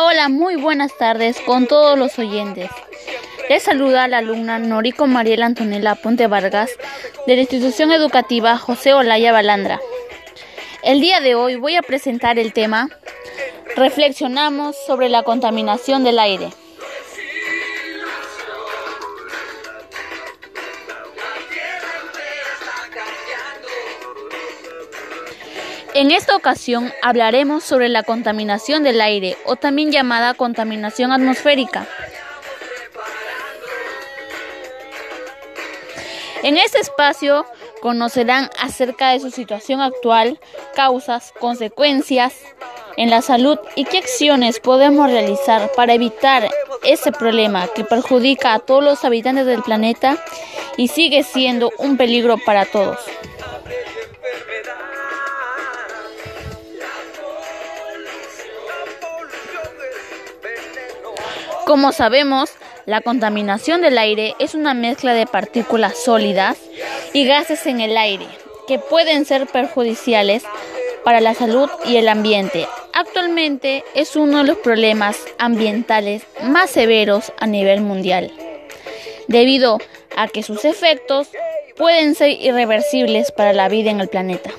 Hola, muy buenas tardes con todos los oyentes. Les saluda la alumna Norico Mariela Antonella Ponte Vargas de la institución educativa José Olaya Balandra. El día de hoy voy a presentar el tema Reflexionamos sobre la contaminación del aire. En esta ocasión hablaremos sobre la contaminación del aire o también llamada contaminación atmosférica. En este espacio conocerán acerca de su situación actual, causas, consecuencias en la salud y qué acciones podemos realizar para evitar ese problema que perjudica a todos los habitantes del planeta y sigue siendo un peligro para todos. Como sabemos, la contaminación del aire es una mezcla de partículas sólidas y gases en el aire que pueden ser perjudiciales para la salud y el ambiente. Actualmente es uno de los problemas ambientales más severos a nivel mundial, debido a que sus efectos pueden ser irreversibles para la vida en el planeta.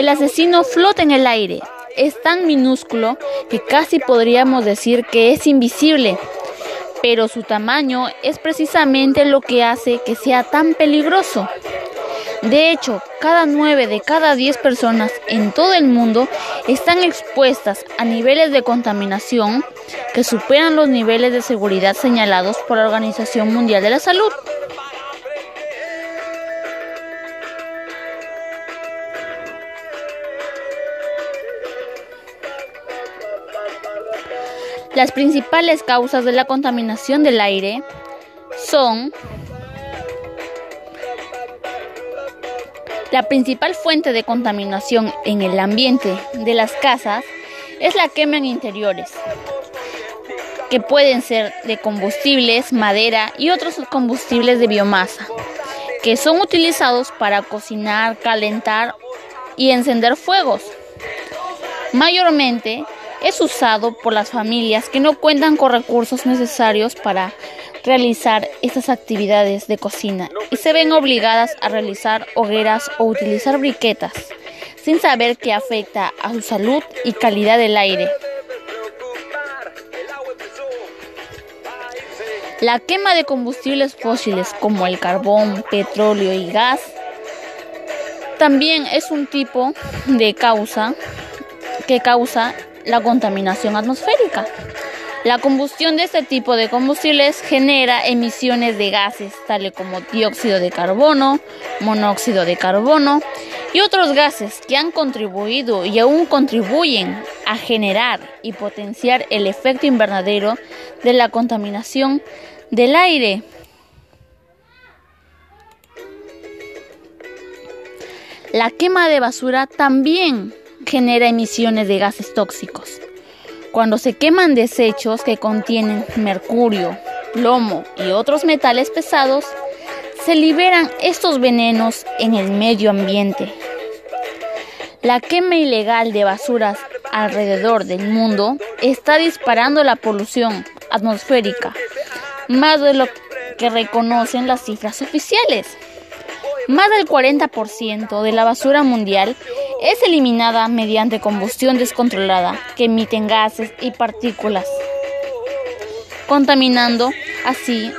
El asesino flota en el aire. Es tan minúsculo que casi podríamos decir que es invisible. Pero su tamaño es precisamente lo que hace que sea tan peligroso. De hecho, cada 9 de cada 10 personas en todo el mundo están expuestas a niveles de contaminación que superan los niveles de seguridad señalados por la Organización Mundial de la Salud. Las principales causas de la contaminación del aire son la principal fuente de contaminación en el ambiente de las casas es la quema en interiores, que pueden ser de combustibles, madera y otros combustibles de biomasa, que son utilizados para cocinar, calentar y encender fuegos. Mayormente es usado por las familias que no cuentan con recursos necesarios para realizar estas actividades de cocina y se ven obligadas a realizar hogueras o utilizar briquetas sin saber que afecta a su salud y calidad del aire. La quema de combustibles fósiles como el carbón, petróleo y gas también es un tipo de causa que causa la contaminación atmosférica. La combustión de este tipo de combustibles genera emisiones de gases tales como dióxido de carbono, monóxido de carbono y otros gases que han contribuido y aún contribuyen a generar y potenciar el efecto invernadero de la contaminación del aire. La quema de basura también genera emisiones de gases tóxicos. Cuando se queman desechos que contienen mercurio, plomo y otros metales pesados, se liberan estos venenos en el medio ambiente. La quema ilegal de basuras alrededor del mundo está disparando la polución atmosférica, más de lo que reconocen las cifras oficiales. Más del 40% de la basura mundial es eliminada mediante combustión descontrolada que emiten gases y partículas, contaminando así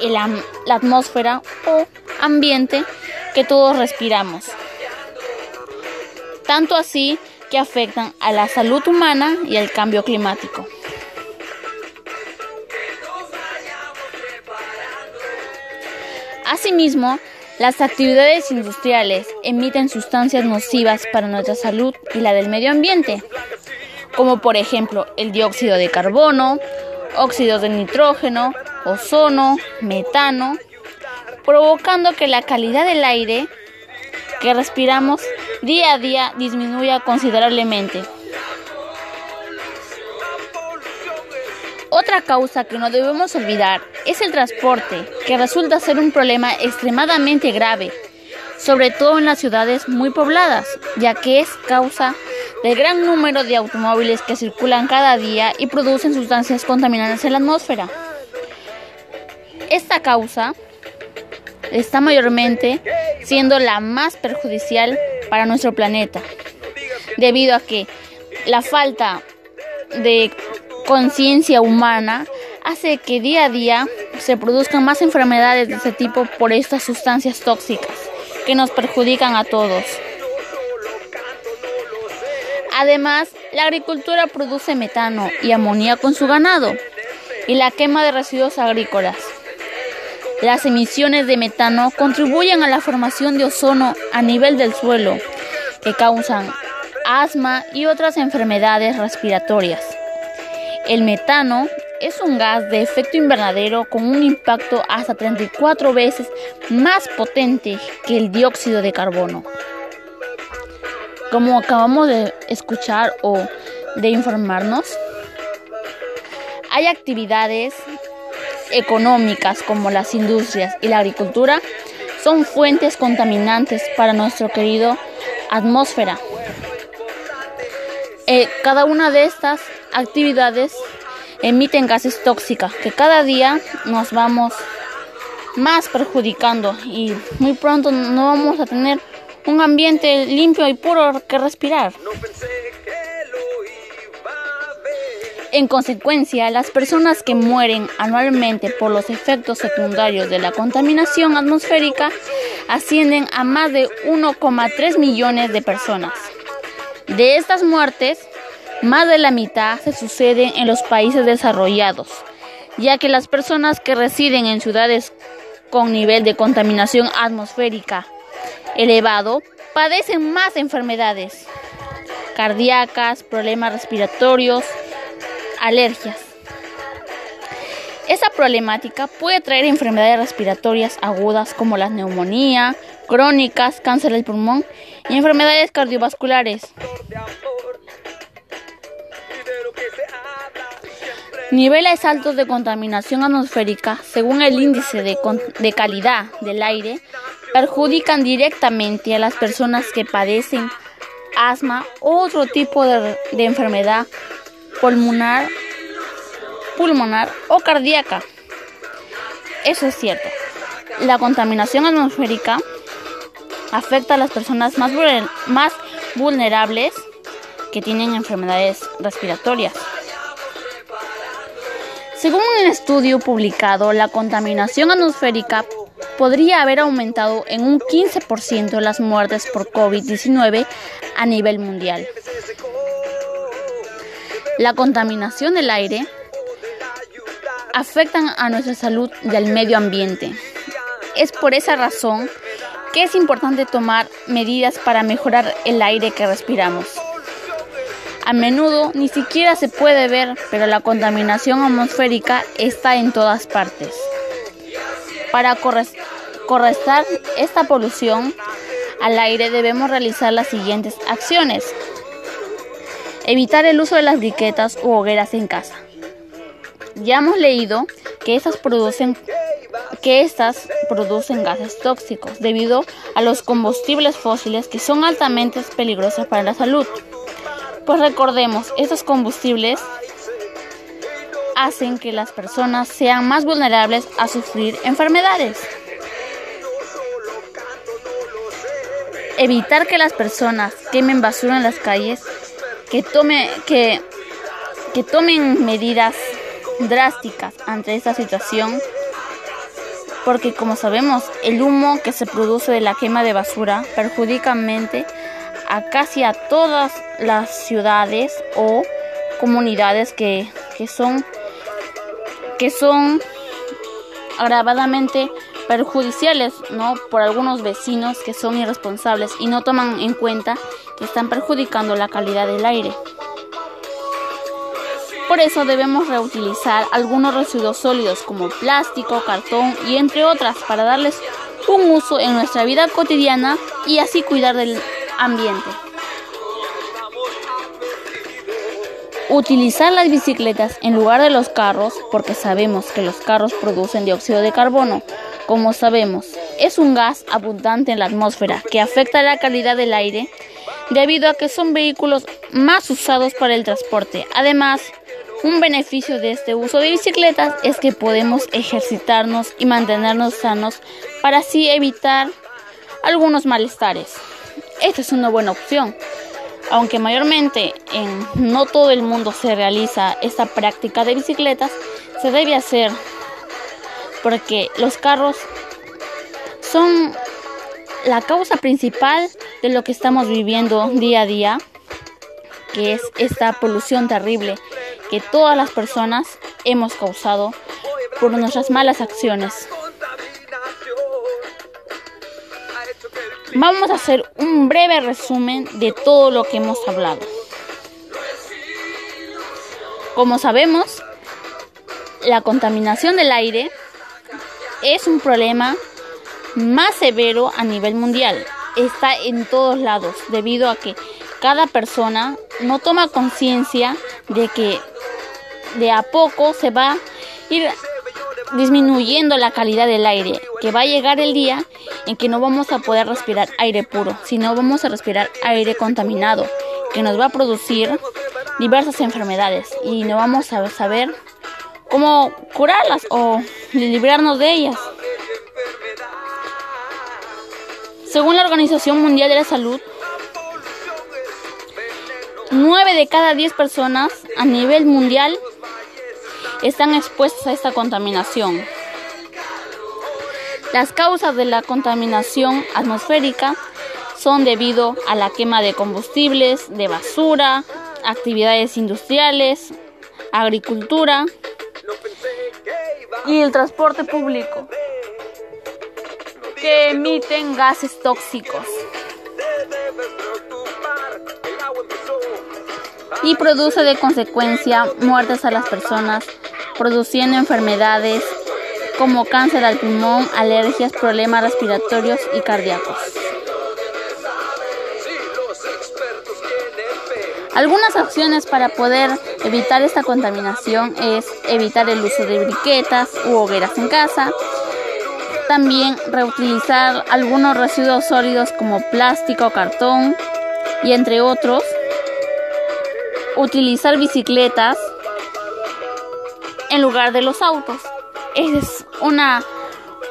la atmósfera o ambiente que todos respiramos. Tanto así que afectan a la salud humana y al cambio climático. Asimismo, las actividades industriales emiten sustancias nocivas para nuestra salud y la del medio ambiente, como por ejemplo el dióxido de carbono, óxidos de nitrógeno, ozono, metano, provocando que la calidad del aire que respiramos día a día disminuya considerablemente. Otra causa que no debemos olvidar es el transporte, que resulta ser un problema extremadamente grave, sobre todo en las ciudades muy pobladas, ya que es causa del gran número de automóviles que circulan cada día y producen sustancias contaminantes en la atmósfera. Esta causa está mayormente siendo la más perjudicial para nuestro planeta, debido a que la falta de conciencia humana hace que día a día se produzcan más enfermedades de este tipo por estas sustancias tóxicas que nos perjudican a todos. Además, la agricultura produce metano y amoníaco con su ganado y la quema de residuos agrícolas. Las emisiones de metano contribuyen a la formación de ozono a nivel del suelo, que causan asma y otras enfermedades respiratorias. El metano es un gas de efecto invernadero con un impacto hasta 34 veces más potente que el dióxido de carbono. Como acabamos de escuchar o de informarnos, hay actividades económicas como las industrias y la agricultura son fuentes contaminantes para nuestro querido atmósfera. Eh, cada una de estas actividades emiten gases tóxicas que cada día nos vamos más perjudicando y muy pronto no vamos a tener un ambiente limpio y puro que respirar. En consecuencia, las personas que mueren anualmente por los efectos secundarios de la contaminación atmosférica ascienden a más de 1,3 millones de personas. De estas muertes, más de la mitad se suceden en los países desarrollados, ya que las personas que residen en ciudades con nivel de contaminación atmosférica elevado padecen más enfermedades cardíacas, problemas respiratorios, alergias. Esa problemática puede traer enfermedades respiratorias agudas como la neumonía, crónicas, cáncer del pulmón y enfermedades cardiovasculares. Niveles altos de contaminación atmosférica, según el índice de, calidad del aire, perjudican directamente a las personas que padecen asma u otro tipo de, de enfermedad pulmonar, pulmonar o cardíaca. Eso es cierto. La contaminación atmosférica afecta a las personas más vulnerables que tienen enfermedades respiratorias. Según un estudio publicado, la contaminación atmosférica podría haber aumentado en un 15% las muertes por COVID-19 a nivel mundial. La contaminación del aire afecta a nuestra salud y al medio ambiente. Es por esa razón que es importante tomar medidas para mejorar el aire que respiramos. A menudo ni siquiera se puede ver, pero la contaminación atmosférica está en todas partes. Para correstar esta polución al aire debemos realizar las siguientes acciones. Evitar el uso de las briquetas u hogueras en casa. Ya hemos leído que estas producen que estas producen gases tóxicos debido a los combustibles fósiles que son altamente peligrosos para la salud. Pues recordemos, estos combustibles hacen que las personas sean más vulnerables a sufrir enfermedades. Evitar que las personas quemen basura en las calles, que, tome, que, que tomen medidas drásticas ante esta situación, porque como sabemos, el humo que se produce de la quema de basura perjudica mente a casi a todas las ciudades o comunidades que, son que son agravadamente perjudiciales, ¿no? Por algunos vecinos que son irresponsables y no toman en cuenta que están perjudicando la calidad del aire. Por eso debemos reutilizar algunos residuos sólidos como plástico, cartón y entre otras para darles un uso en nuestra vida cotidiana y así cuidar del ambiente. Utilizar las bicicletas en lugar de los carros, porque sabemos que los carros producen dióxido de carbono, como sabemos, es un gas abundante en la atmósfera que afecta la calidad del aire debido a que son vehículos más usados para el transporte. Además, un beneficio de este uso de bicicletas es que podemos ejercitarnos y mantenernos sanos para así evitar algunos malestares. Esta es una buena opción. Aunque mayormente en no todo el mundo se realiza esta práctica de bicicletas, se debe hacer porque los carros son la causa principal de lo que estamos viviendo día a día, que es esta polución terrible que todas las personas hemos causado por nuestras malas acciones. Vamos a hacer un breve resumen de todo lo que hemos hablado. Como sabemos, la contaminación del aire es un problema más severo a nivel mundial. Está en todos lados debido a que cada persona no toma conciencia de que de a poco se va a ir disminuyendo la calidad del aire, que va a llegar el día en que no vamos a poder respirar aire puro, sino vamos a respirar aire contaminado, que nos va a producir diversas enfermedades y no vamos a saber cómo curarlas o librarnos de ellas. Según la Organización Mundial de la Salud, 9 de cada 10 personas a nivel mundial están expuestas a esta contaminación. Las causas de la contaminación atmosférica son debido a la quema de combustibles, de basura, actividades industriales, agricultura y el transporte público que emiten gases tóxicos y produce de consecuencia muertes a las personas, produciendo enfermedades como cáncer al pulmón, alergias, problemas respiratorios y cardíacos. Algunas acciones para poder evitar esta contaminación es evitar el uso de briquetas u hogueras en casa, también reutilizar algunos residuos sólidos como plástico, cartón y entre otros, utilizar bicicletas en lugar de los autos. Es una,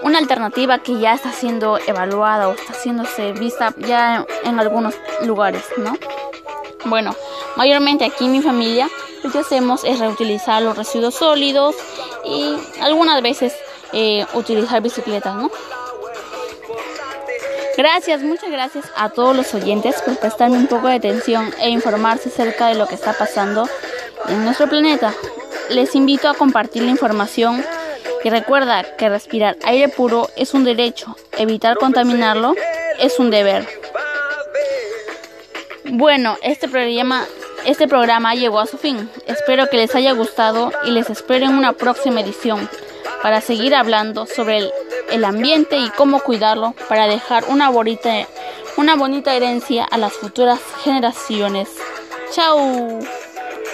una alternativa que ya está siendo evaluada o está haciéndose vista ya en, algunos lugares, ¿no? Bueno, mayormente aquí en mi familia lo que hacemos es reutilizar los residuos sólidos y algunas veces eh, utilizar bicicletas, ¿no? Gracias, muchas gracias a todos los oyentes por prestarme un poco de atención e informarse acerca de lo que está pasando en nuestro planeta. Les invito a compartir la información y recuerda que respirar aire puro es un derecho, evitar contaminarlo es un deber. Bueno, este programa, este programa llegó a su fin. Espero que les haya gustado y les espero en una próxima edición para seguir hablando sobre el, ambiente y cómo cuidarlo para dejar una bonita, una bonita herencia a las futuras generaciones. ¡Chao!